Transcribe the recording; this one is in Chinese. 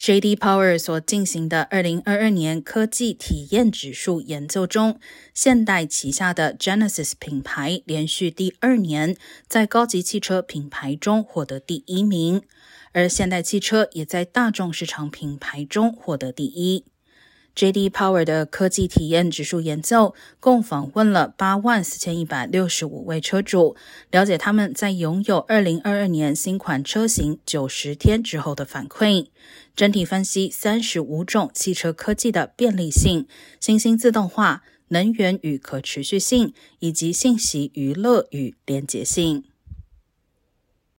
J.D. Power 所进行的二零二二年科技体验指数研究中，现代旗下的 Genesis 品牌连续第二年在高级汽车品牌中获得第一名，而现代汽车也在大众市场品牌中获得第一。J.D. Power 的科技体验指数研究共访问了八万四千一百六十五位车主，了解他们在拥有二零二二年新款车型九十天之后的反馈。整体分析三十五种汽车科技的便利性、新兴自动化、能源与可持续性，以及信息娱乐与连结性。